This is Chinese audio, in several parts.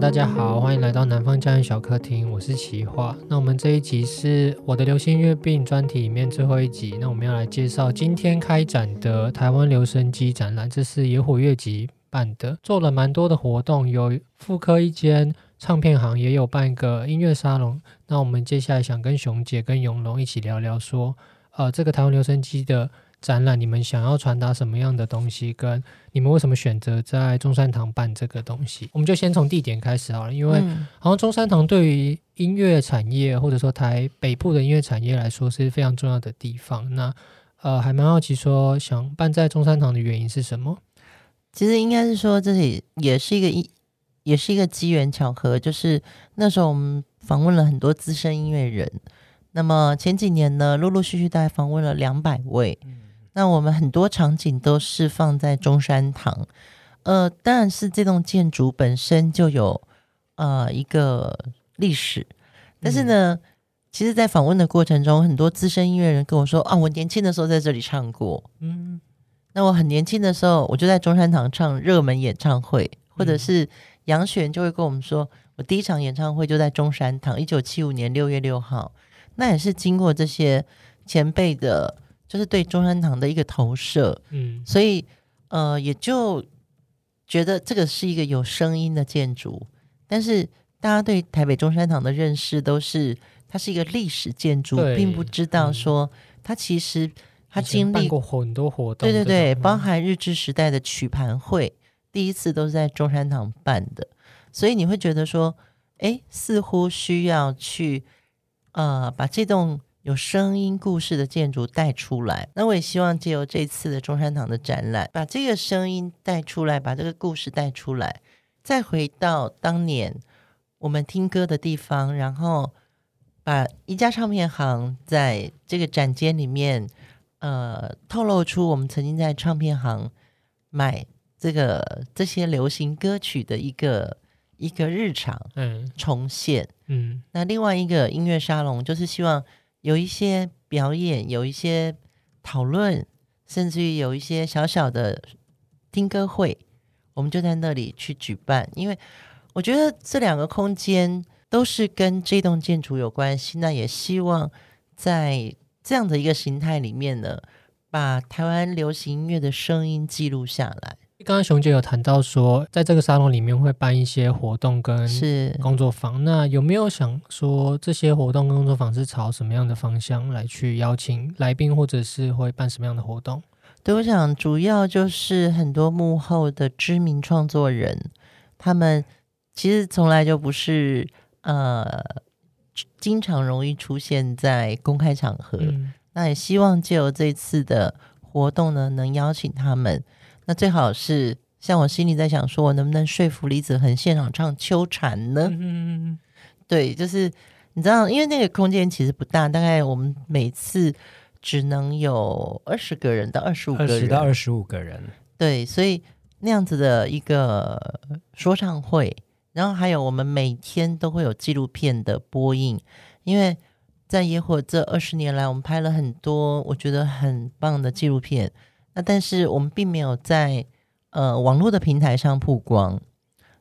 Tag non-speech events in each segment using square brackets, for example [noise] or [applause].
大家好，欢迎来到南方家园小客厅，我是奇画。那我们这一集是我的流行音乐病专题里面最后一集。那我们要来介绍今天开展的台湾留声机展览，这是野火乐集办的，做了蛮多的活动，有复刻一间唱片行，也有办一个音乐沙龙。那我们接下来想跟熊姐跟永龙一起聊聊，说，呃，这个台湾留声机的。展览，你们想要传达什么样的东西？跟你们为什么选择在中山堂办这个东西？我们就先从地点开始好了，因为好像中山堂对于音乐产业或者说台北部的音乐产业来说是非常重要的地方。那呃，还蛮好奇说想办在中山堂的原因是什么？其实应该是说这里也是一个一也是一个机缘巧合，就是那时候我们访问了很多资深音乐人，那么前几年呢，陆陆续续大概访问了两百位。那我们很多场景都是放在中山堂，呃，当然是这栋建筑本身就有呃一个历史，但是呢，嗯、其实，在访问的过程中，很多资深音乐人跟我说啊，我年轻的时候在这里唱过，嗯，那我很年轻的时候，我就在中山堂唱热门演唱会，或者是杨璇就会跟我们说，我第一场演唱会就在中山堂，一九七五年六月六号，那也是经过这些前辈的。就是对中山堂的一个投射，嗯，所以呃，也就觉得这个是一个有声音的建筑。但是大家对台北中山堂的认识都是它是一个历史建筑，并不知道说它其实它经历过很多活动，对对对，包含日治时代的曲盘会，第一次都是在中山堂办的，所以你会觉得说，哎，似乎需要去呃把这栋。有声音故事的建筑带出来，那我也希望借由这次的中山堂的展览，把这个声音带出来，把这个故事带出来，再回到当年我们听歌的地方，然后把一家唱片行在这个展间里面，呃，透露出我们曾经在唱片行买这个这些流行歌曲的一个一个日常，嗯，重现，嗯，那另外一个音乐沙龙就是希望。有一些表演，有一些讨论，甚至于有一些小小的听歌会，我们就在那里去举办。因为我觉得这两个空间都是跟这栋建筑有关系，那也希望在这样的一个形态里面呢，把台湾流行音乐的声音记录下来。刚刚熊姐有谈到说，在这个沙龙里面会办一些活动跟工作坊，那有没有想说这些活动跟工作坊是朝什么样的方向来去邀请来宾，或者是会办什么样的活动？对，我想主要就是很多幕后的知名创作人，他们其实从来就不是呃经常容易出现在公开场合，嗯、那也希望借由这次的活动呢，能邀请他们。那最好是像我心里在想，说我能不能说服李子恒现场唱《秋蝉》呢？嗯，对，就是你知道，因为那个空间其实不大，大概我们每次只能有二十个人到二十五个人，二十到二十五个人。对，所以那样子的一个说唱会，然后还有我们每天都会有纪录片的播映，因为在野火这二十年来，我们拍了很多我觉得很棒的纪录片。那但是我们并没有在呃网络的平台上曝光，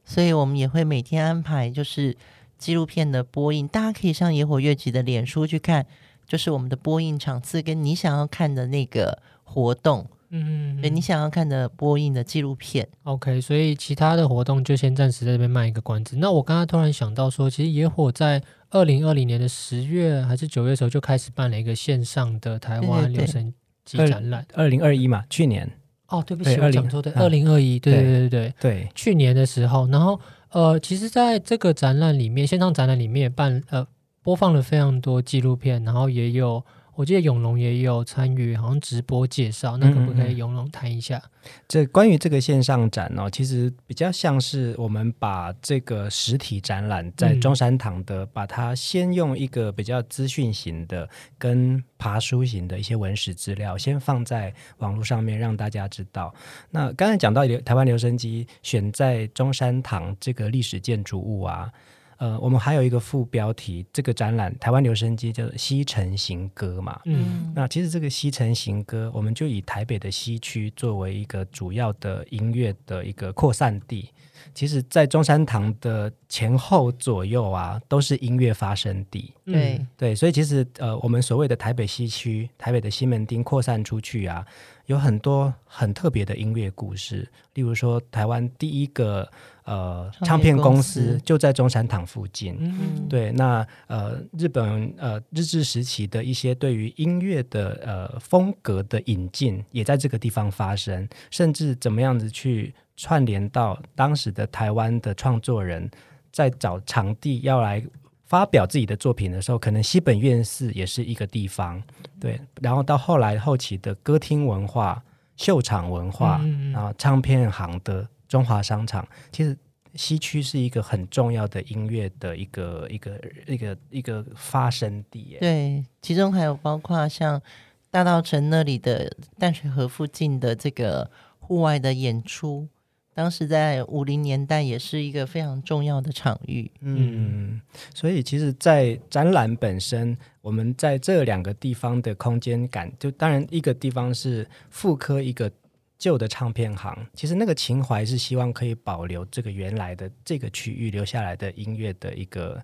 所以我们也会每天安排就是纪录片的播映，大家可以上野火乐集的脸书去看，就是我们的播映场次跟你想要看的那个活动，嗯，嗯，嗯，对，你想要看的播映的纪录片。OK，所以其他的活动就先暂时在这边卖一个关子。那我刚刚突然想到说，其实野火在二零二零年的十月还是九月的时候就开始办了一个线上的台湾留声。展览二零二一嘛，去年哦，对不起，我讲错，对，二零二一，对对对对对，去年的时候，然后呃，其实在这个展览里面，线上展览里面也办呃播放了非常多纪录片，然后也有。我记得永隆也有参与，好像直播介绍，那可不可以永隆谈一下？嗯嗯，这关于这个线上展哦，其实比较像是我们把这个实体展览在中山堂的，嗯、把它先用一个比较资讯型的跟爬书型的一些文史资料，先放在网络上面让大家知道。那刚才讲到台湾留声机选在中山堂这个历史建筑物啊。呃，我们还有一个副标题，这个展览台湾留声机叫做《西城行歌》嘛。嗯，那其实这个西城行歌，我们就以台北的西区作为一个主要的音乐的一个扩散地。其实，在中山堂的前后左右啊，都是音乐发生地。对、嗯、对，所以其实呃，我们所谓的台北西区、台北的西门町扩散出去啊，有很多很特别的音乐故事。例如说，台湾第一个呃唱片公司就在中山堂附近。嗯，对，那呃，日本呃日治时期的一些对于音乐的呃风格的引进，也在这个地方发生，甚至怎么样子去。串联到当时的台湾的创作人，在找场地要来发表自己的作品的时候，可能西本院寺也是一个地方，对。然后到后来后期的歌厅文化、秀场文化，嗯嗯然后唱片行的中华商场，其实西区是一个很重要的音乐的一个一个一个一个发生地。对，其中还有包括像大道城那里的淡水河附近的这个户外的演出。当时在五零年代也是一个非常重要的场域，嗯，所以其实，在展览本身，我们在这两个地方的空间感，就当然一个地方是复刻一个旧的唱片行，其实那个情怀是希望可以保留这个原来的这个区域留下来的音乐的一个，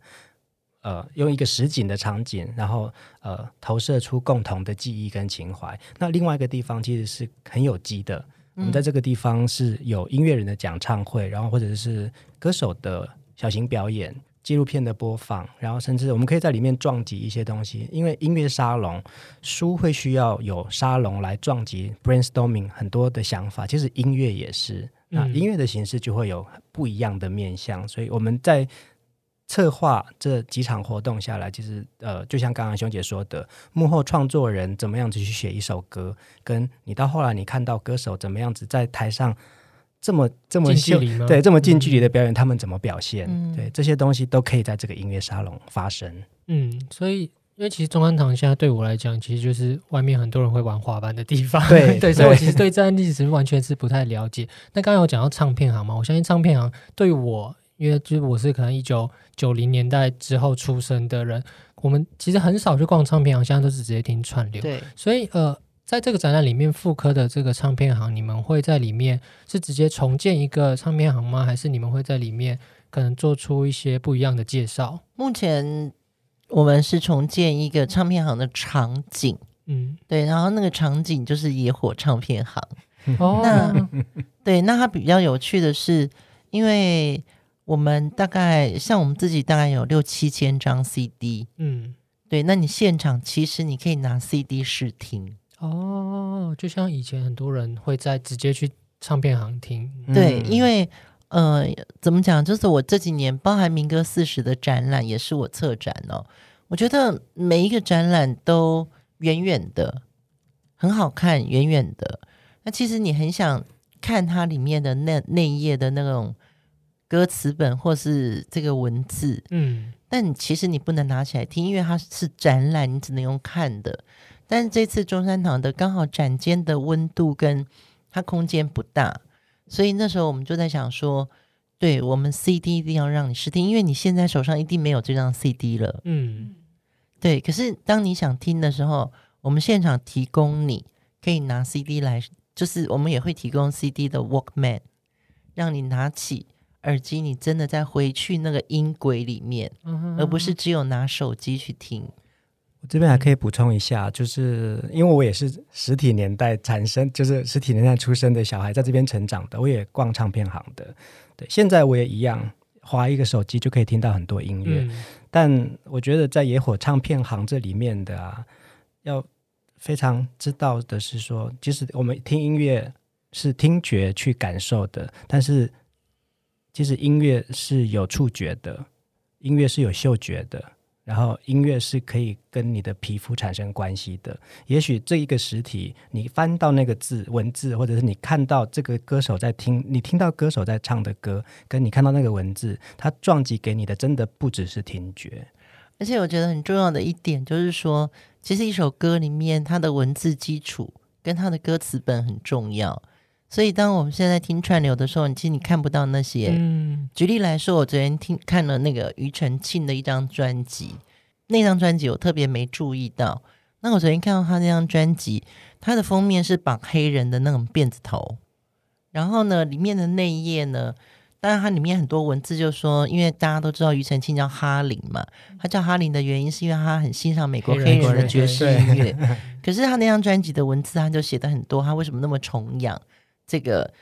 呃，用一个实景的场景，然后呃，投射出共同的记忆跟情怀。那另外一个地方其实是很有机的。我们在这个地方是有音乐人的讲唱会，然后或者是歌手的小型表演、纪录片的播放，然后甚至我们可以在里面撞击一些东西。因为音乐沙龙书会需要有沙龙来撞击 brainstorming 很多的想法，其实音乐也是。那音乐的形式就会有不一样的面向，所以我们在。策划这几场活动下来，其实呃，就像刚刚熊姐说的，幕后创作人怎么样子去写一首歌，跟你到后来你看到歌手怎么样子在台上这么这么近距离对这么近距离的表演，嗯、他们怎么表现？嗯、对这些东西都可以在这个音乐沙龙发生。嗯，所以因为其实中山堂现在对我来讲，其实就是外面很多人会玩滑板的地方。对 [laughs] 对，所以我其实对这段历史完全是不太了解。那刚刚有讲到唱片行嘛，我相信唱片行对我。因为就是我是可能一九九零年代之后出生的人，我们其实很少去逛唱片行，现在都是直接听串流。对，所以呃，在这个展览里面复刻的这个唱片行，你们会在里面是直接重建一个唱片行吗？还是你们会在里面可能做出一些不一样的介绍？目前我们是重建一个唱片行的场景，嗯，对，然后那个场景就是野火唱片行。哦，那对，那它比较有趣的是，因为。我们大概像我们自己大概有六七千张 CD，嗯，对，那你现场其实你可以拿 CD 试听哦，就像以前很多人会在直接去唱片行听，对，因为呃，怎么讲，就是我这几年包含民歌四十的展览也是我策展哦，我觉得每一个展览都远远的很好看，远远的，那其实你很想看它里面的那那一页的那种。歌词本或是这个文字，嗯，但其实你不能拿起来听，因为它是展览，你只能用看的。但是这次中山堂的刚好展间的温度跟它空间不大，所以那时候我们就在想说，对，我们 CD 一定要让你试听，因为你现在手上一定没有这张 CD 了，嗯，对。可是当你想听的时候，我们现场提供你可以拿 CD 来，就是我们也会提供 CD 的 Walkman，让你拿起。耳机，你真的在回去那个音轨里面，嗯、而不是只有拿手机去听。我这边还可以补充一下，就是因为我也是实体年代产生，就是实体年代出生的小孩，在这边成长的，我也逛唱片行的。对，现在我也一样，滑一个手机就可以听到很多音乐。嗯、但我觉得在野火唱片行这里面的啊，要非常知道的是说，即使我们听音乐是听觉去感受的，但是。其实音乐是有触觉的，音乐是有嗅觉的，然后音乐是可以跟你的皮肤产生关系的。也许这一个实体，你翻到那个字文字，或者是你看到这个歌手在听，你听到歌手在唱的歌，跟你看到那个文字，它撞击给你的真的不只是听觉。而且我觉得很重要的一点就是说，其实一首歌里面它的文字基础跟它的歌词本很重要。所以当我们现在听串流的时候，你其实你看不到那些。嗯，举例来说，我昨天听看了那个庾澄庆的一张专辑，那张专辑我特别没注意到。那我昨天看到他那张专辑，他的封面是绑黑人的那种辫子头，然后呢，里面的内页呢，当然它里面很多文字，就说，因为大家都知道庾澄庆叫哈林嘛，他叫哈林的原因是因为他很欣赏美国黑人的爵士音乐。可是他那张专辑的文字，他就写的很多，他为什么那么崇仰这个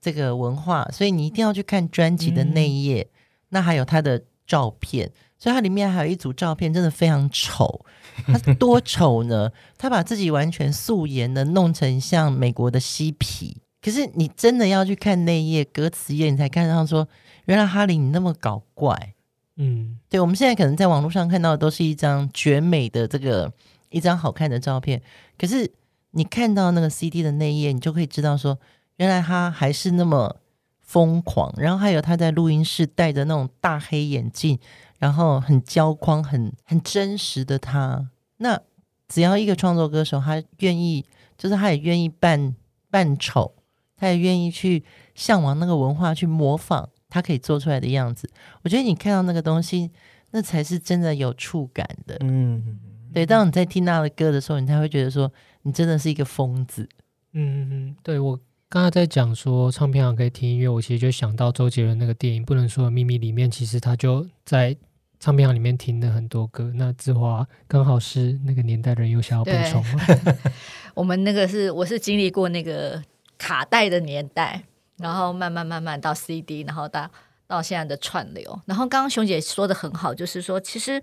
这个文化？所以你一定要去看专辑的内页，嗯、那还有他的照片。所以它里面还有一组照片，真的非常丑。它多丑呢？他把自己完全素颜的弄成像美国的嬉皮。可是你真的要去看内页歌词页，你才看到说，原来哈林你那么搞怪。嗯，对。我们现在可能在网络上看到的都是一张绝美的这个一张好看的照片。可是你看到那个 CD 的内页，你就可以知道说，原来他还是那么疯狂。然后还有他在录音室戴着那种大黑眼镜。然后很焦框，很很真实的他。那只要一个创作歌手，他愿意，就是他也愿意扮扮丑，他也愿意去向往那个文化，去模仿他可以做出来的样子。我觉得你看到那个东西，那才是真的有触感的。嗯，对。当你在听他的歌的时候，你才会觉得说，你真的是一个疯子。嗯嗯嗯，对我。刚才在讲说唱片行可以听音乐，我其实就想到周杰伦那个电影《不能说的秘密》里面，其实他就在。唱片行里面听了很多歌，那志华刚好是那个年代的人，有想要补充吗？[laughs] [laughs] 我们那个是我是经历过那个卡带的年代，然后慢慢慢慢到 CD，然后到到现在的串流。然后刚刚熊姐说的很好，就是说其实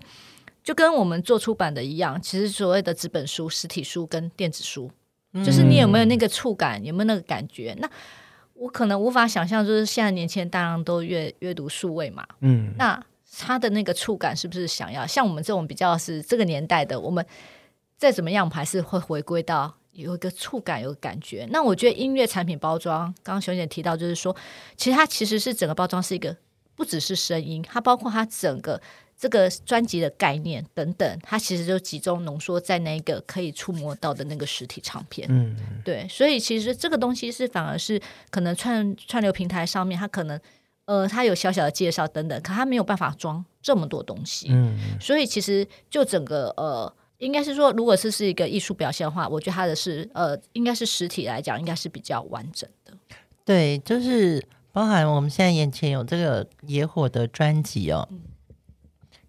就跟我们做出版的一样，其实所谓的纸本书、实体书跟电子书，嗯、就是你有没有那个触感，有没有那个感觉？那我可能无法想象，就是现在年轻人大量都阅阅读数位嘛，嗯，那。他的那个触感是不是想要像我们这种比较是这个年代的？我们再怎么样，还是会回归到有一个触感，有个感觉。那我觉得音乐产品包装，刚刚熊姐提到，就是说，其实它其实是整个包装是一个，不只是声音，它包括它整个这个专辑的概念等等，它其实就集中浓缩在那个可以触摸到的那个实体唱片。嗯，对，所以其实这个东西是反而是可能串串流平台上面，它可能。呃，它有小小的介绍等等，可它没有办法装这么多东西，嗯，所以其实就整个呃，应该是说，如果是是一个艺术表现的话，我觉得它的是呃，应该是实体来讲，应该是比较完整的。对，就是包含我们现在眼前有这个野火的专辑哦，嗯，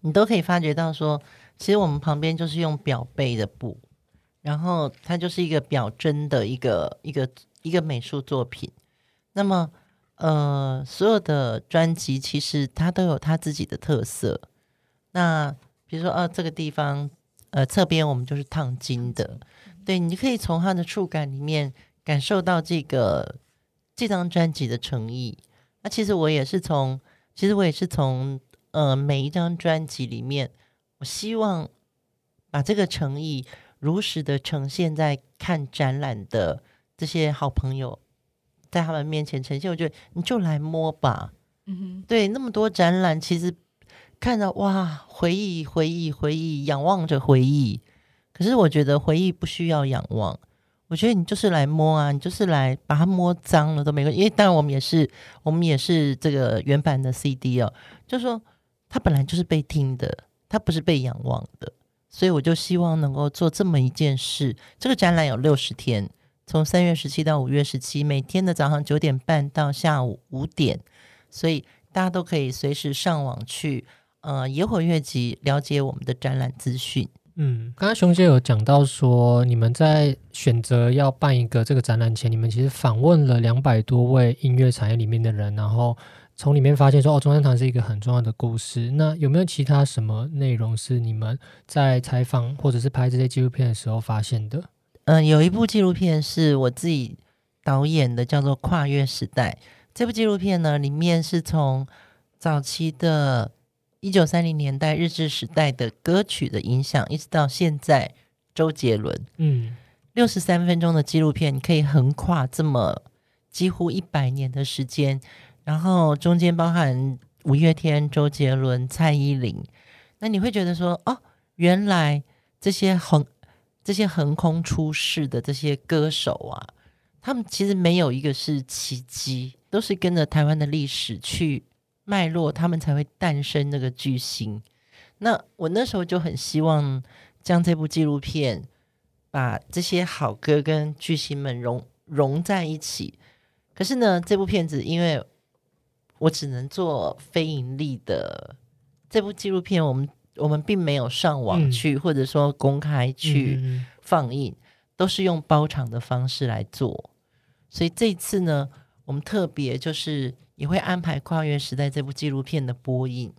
你都可以发觉到说，其实我们旁边就是用表背的布，然后它就是一个表针的一个一个一个美术作品，那么。呃，所有的专辑其实它都有它自己的特色。那比如说，呃，这个地方，呃，侧边我们就是烫金的，对，你可以从它的触感里面感受到这个这张专辑的诚意。那其实我也是从，其实我也是从，呃，每一张专辑里面，我希望把这个诚意如实的呈现在看展览的这些好朋友。在他们面前呈现，我觉得你就来摸吧。嗯哼，对，那么多展览，其实看到哇，回忆，回忆，回忆，仰望着回忆。可是我觉得回忆不需要仰望，我觉得你就是来摸啊，你就是来把它摸脏了都没关系。因为当然我们也是，我们也是这个原版的 CD 哦，就是说它本来就是被听的，它不是被仰望的。所以我就希望能够做这么一件事。这个展览有六十天。从三月十七到五月十七，每天的早上九点半到下午五点，所以大家都可以随时上网去呃野火乐集了解我们的展览资讯。嗯，刚刚熊姐有讲到说，你们在选择要办一个这个展览前，你们其实访问了两百多位音乐产业里面的人，然后从里面发现说，哦，中山堂是一个很重要的故事。那有没有其他什么内容是你们在采访或者是拍这些纪录片的时候发现的？嗯，有一部纪录片是我自己导演的，叫做《跨越时代》。这部纪录片呢，里面是从早期的一九三零年代日治时代的歌曲的影响，一直到现在周杰伦。嗯，六十三分钟的纪录片，你可以横跨这么几乎一百年的时间，然后中间包含五月天、周杰伦、蔡依林。那你会觉得说，哦，原来这些横。这些横空出世的这些歌手啊，他们其实没有一个是奇迹，都是跟着台湾的历史去脉络，他们才会诞生那个巨星。那我那时候就很希望将这部纪录片把这些好歌跟巨星们融融在一起。可是呢，这部片子因为我只能做非盈利的这部纪录片，我们我们并没有上网去，嗯、或者说公开去放映，嗯、都是用包场的方式来做。所以这次呢，我们特别就是也会安排《跨越时代》这部纪录片的播映。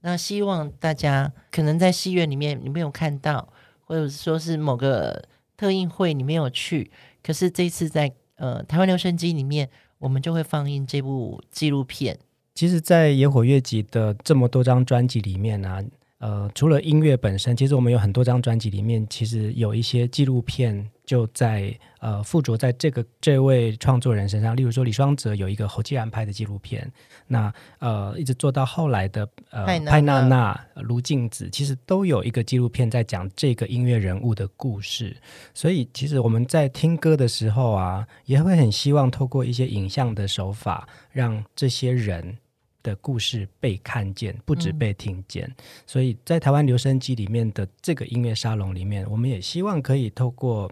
那希望大家可能在戏院里面你没有看到，或者说是某个特映会你没有去，可是这次在呃台湾留声机里面，我们就会放映这部纪录片。其实，在野火月集的这么多张专辑里面呢、呃，除了音乐本身，其实我们有很多张专辑里面，其实有一些纪录片。就在呃附着在这个这位创作人身上，例如说李双泽有一个侯继然拍的纪录片，那呃一直做到后来的呃派娜娜、卢静子，其实都有一个纪录片在讲这个音乐人物的故事。所以其实我们在听歌的时候啊，也会很希望透过一些影像的手法，让这些人的故事被看见，不止被听见。嗯、所以在台湾留声机里面的这个音乐沙龙里面，我们也希望可以透过。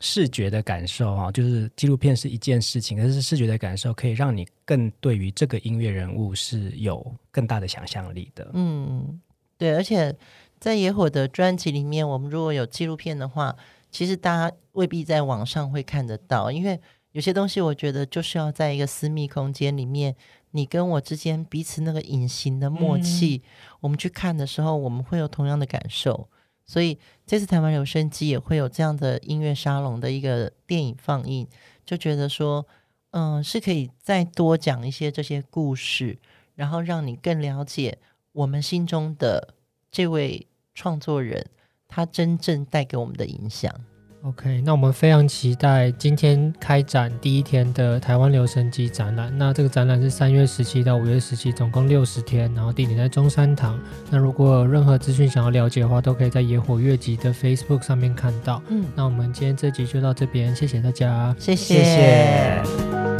视觉的感受啊，就是纪录片是一件事情，可是视觉的感受可以让你更对于这个音乐人物是有更大的想象力的。嗯，对，而且在野火的专辑里面，我们如果有纪录片的话，其实大家未必在网上会看得到，因为有些东西我觉得就是要在一个私密空间里面，你跟我之间彼此那个隐形的默契，嗯、我们去看的时候，我们会有同样的感受。所以这次台湾留声机也会有这样的音乐沙龙的一个电影放映，就觉得说，嗯，是可以再多讲一些这些故事，然后让你更了解我们心中的这位创作人，他真正带给我们的影响。OK，那我们非常期待今天开展第一天的台湾留声机展览。那这个展览是三月十七到五月十七，总共六十天，然后地点在中山堂。那如果有任何资讯想要了解的话，都可以在野火乐集的 Facebook 上面看到。嗯，那我们今天这集就到这边，谢谢大家，谢谢。谢谢。